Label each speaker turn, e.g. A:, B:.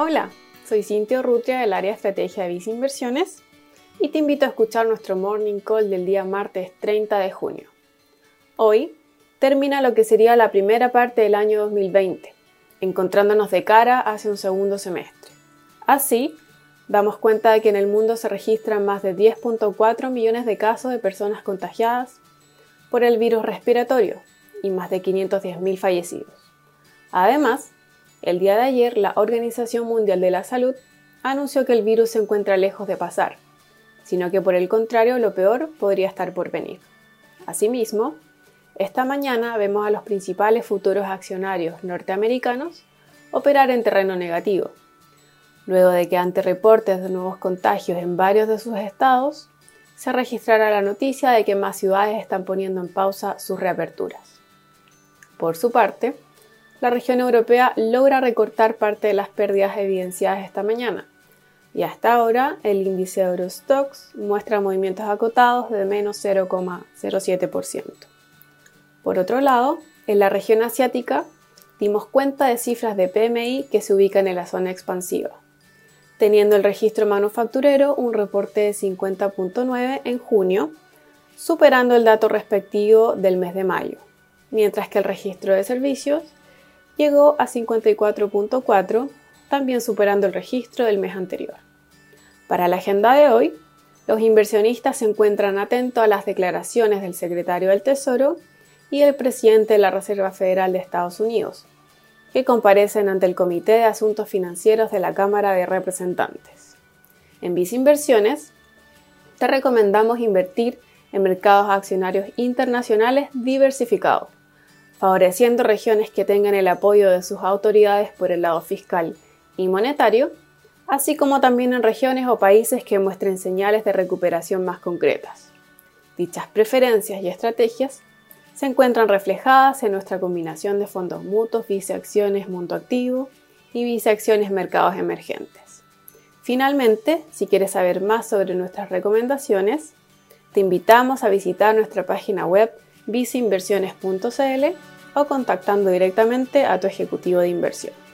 A: Hola, soy Cintia Urrutia del área estrategia de Visa Inversiones y te invito a escuchar nuestro morning call del día martes 30 de junio. Hoy termina lo que sería la primera parte del año 2020, encontrándonos de cara hacia un segundo semestre. Así, damos cuenta de que en el mundo se registran más de 10.4 millones de casos de personas contagiadas por el virus respiratorio y más de 510.000 fallecidos. Además, el día de ayer, la Organización Mundial de la Salud anunció que el virus se encuentra lejos de pasar, sino que por el contrario lo peor podría estar por venir. Asimismo, esta mañana vemos a los principales futuros accionarios norteamericanos operar en terreno negativo, luego de que ante reportes de nuevos contagios en varios de sus estados, se registrara la noticia de que más ciudades están poniendo en pausa sus reaperturas. Por su parte, la región europea logra recortar parte de las pérdidas evidenciadas esta mañana. Y hasta ahora el índice Eurostox muestra movimientos acotados de menos 0,07%. Por otro lado, en la región asiática dimos cuenta de cifras de PMI que se ubican en la zona expansiva, teniendo el registro manufacturero un reporte de 50.9 en junio, superando el dato respectivo del mes de mayo, mientras que el registro de servicios llegó a 54.4, también superando el registro del mes anterior. Para la agenda de hoy, los inversionistas se encuentran atentos a las declaraciones del secretario del Tesoro y el presidente de la Reserva Federal de Estados Unidos, que comparecen ante el Comité de Asuntos Financieros de la Cámara de Representantes. En Visa Inversiones, te recomendamos invertir en mercados accionarios internacionales diversificados favoreciendo regiones que tengan el apoyo de sus autoridades por el lado fiscal y monetario, así como también en regiones o países que muestren señales de recuperación más concretas. Dichas preferencias y estrategias se encuentran reflejadas en nuestra combinación de fondos mutuos, viceacciones mundo activo y viceacciones mercados emergentes. Finalmente, si quieres saber más sobre nuestras recomendaciones, te invitamos a visitar nuestra página web viceinversiones.cl o contactando directamente a tu ejecutivo de inversión.